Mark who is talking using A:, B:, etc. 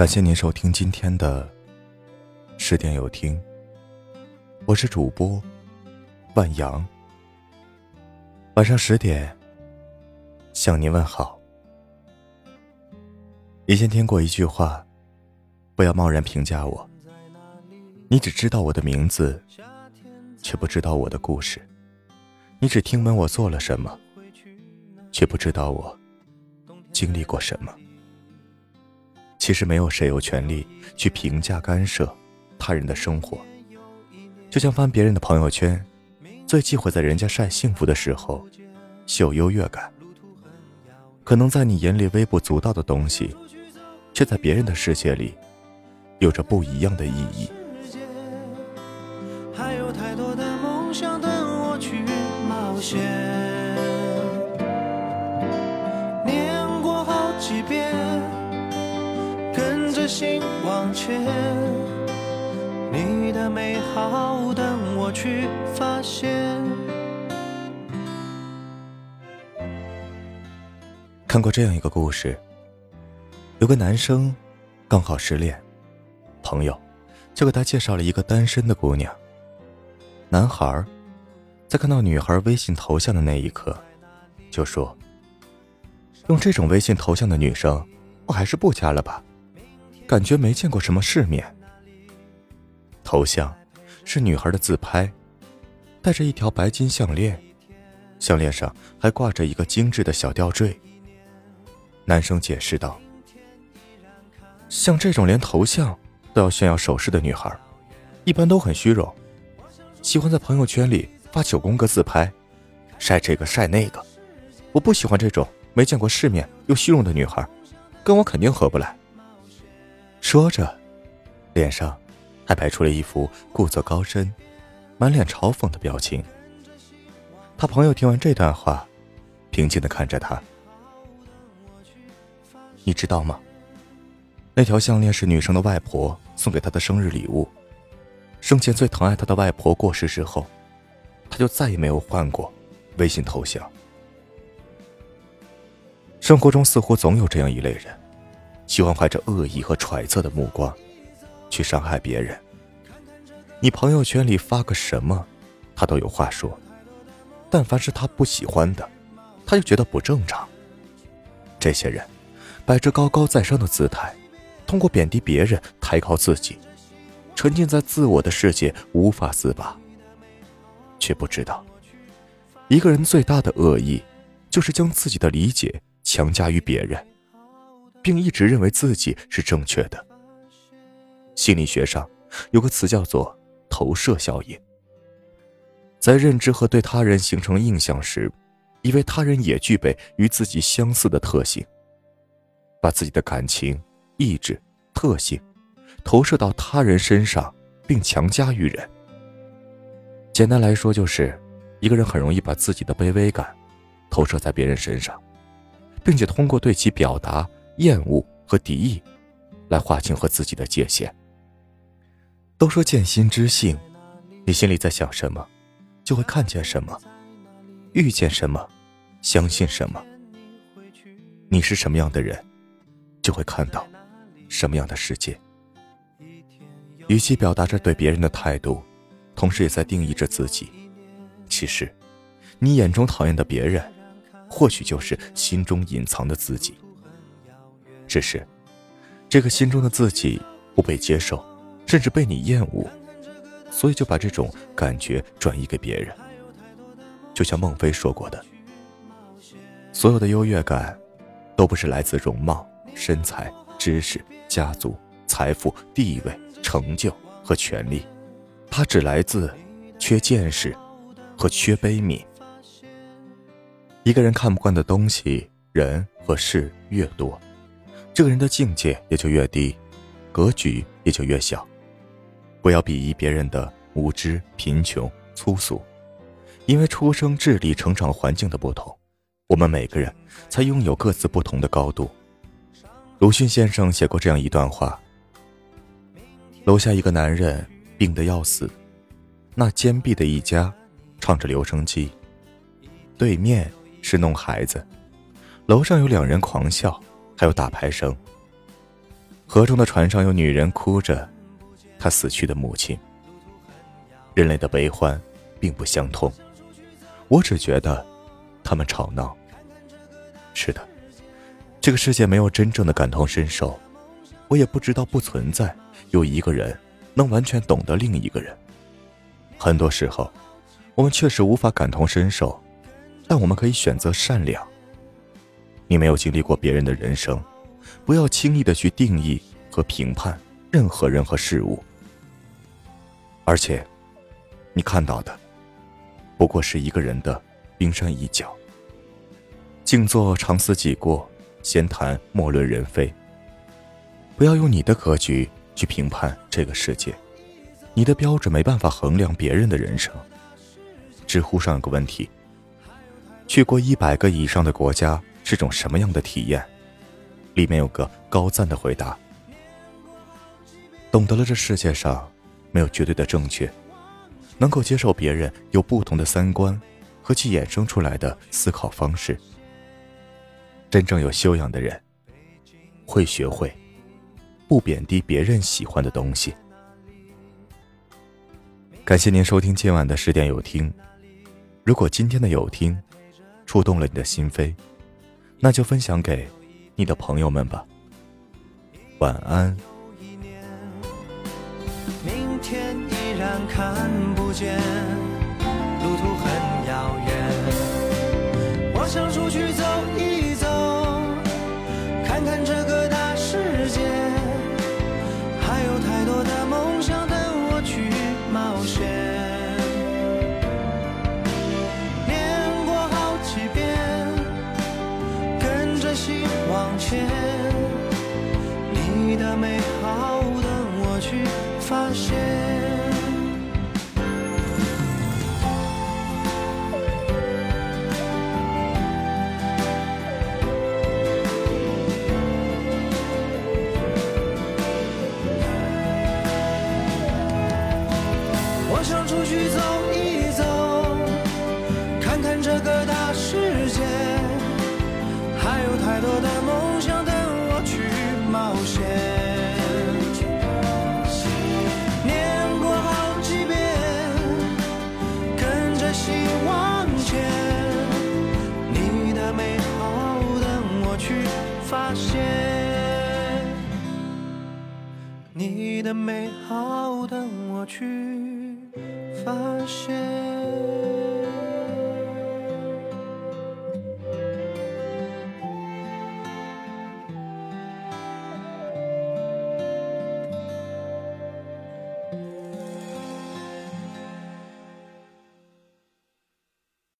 A: 感谢您收听今天的十点有听，我是主播万阳。晚上十点向您问好。以前听过一句话，不要贸然评价我，你只知道我的名字，却不知道我的故事；你只听闻我做了什么，却不知道我经历过什么。其实没有谁有权利去评价干涉他人的生活，就像翻别人的朋友圈，最忌讳在人家晒幸福的时候秀优越感。可能在你眼里微不足道的东西，却在别人的世界里有着不一样的意义。还有太多的梦想等我去冒险，心往前，你的美好等我去发现。看过这样一个故事，有个男生刚好失恋，朋友就给他介绍了一个单身的姑娘。男孩在看到女孩微信头像的那一刻，就说：“用这种微信头像的女生，我还是不加了吧。”感觉没见过什么世面。头像是女孩的自拍，戴着一条白金项链，项链上还挂着一个精致的小吊坠。男生解释道：“像这种连头像都要炫耀首饰的女孩，一般都很虚荣，喜欢在朋友圈里发九宫格自拍，晒这个晒那个。我不喜欢这种没见过世面又虚荣的女孩，跟我肯定合不来。”说着，脸上还摆出了一副故作高深、满脸嘲讽的表情。他朋友听完这段话，平静的看着他。你知道吗？那条项链是女生的外婆送给她的生日礼物。生前最疼爱她的外婆过世之后，他就再也没有换过微信头像。生活中似乎总有这样一类人。喜欢怀着恶意和揣测的目光，去伤害别人。你朋友圈里发个什么，他都有话说。但凡是他不喜欢的，他就觉得不正常。这些人，摆着高高在上的姿态，通过贬低别人抬高自己，沉浸在自我的世界无法自拔。却不知道，一个人最大的恶意，就是将自己的理解强加于别人。并一直认为自己是正确的。心理学上有个词叫做“投射效应”。在认知和对他人形成印象时，以为他人也具备与自己相似的特性，把自己的感情、意志、特性投射到他人身上，并强加于人。简单来说，就是一个人很容易把自己的卑微感投射在别人身上，并且通过对其表达。厌恶和敌意，来划清和自己的界限。都说见心知性，你心里在想什么，就会看见什么；遇见什么，相信什么。你是什么样的人，就会看到什么样的世界。与其表达着对别人的态度，同时也在定义着自己。其实，你眼中讨厌的别人，或许就是心中隐藏的自己。只是，这个心中的自己不被接受，甚至被你厌恶，所以就把这种感觉转移给别人。就像孟非说过的：“所有的优越感，都不是来自容貌、身材、知识、家族、财富、地位、成就和权利，它只来自缺见识和缺悲悯。一个人看不惯的东西、人和事越多。”这个人的境界也就越低，格局也就越小。不要鄙夷别人的无知、贫穷、粗俗，因为出生、智力、成长环境的不同，我们每个人才拥有各自不同的高度。鲁迅先生写过这样一段话：楼下一个男人病得要死，那坚壁的一家唱着留声机，对面是弄孩子，楼上有两人狂笑。还有打牌声。河中的船上有女人哭着，她死去的母亲。人类的悲欢并不相通，我只觉得他们吵闹。是的，这个世界没有真正的感同身受，我也不知道不存在有一个人能完全懂得另一个人。很多时候，我们确实无法感同身受，但我们可以选择善良。你没有经历过别人的人生。不要轻易的去定义和评判任何人和事物，而且，你看到的不过是一个人的冰山一角。静坐常思己过，闲谈莫论人非。不要用你的格局去评判这个世界，你的标准没办法衡量别人的人生。知乎上有个问题：去过一百个以上的国家是种什么样的体验？里面有个高赞的回答：懂得了这世界上没有绝对的正确，能够接受别人有不同的三观和其衍生出来的思考方式。真正有修养的人，会学会不贬低别人喜欢的东西。感谢您收听今晚的十点有听。如果今天的有听触动了你的心扉，那就分享给。你的朋友们吧，晚安。明天依然看不见，路途很遥远。我想出去走一走，看看这个美好，等我去发现。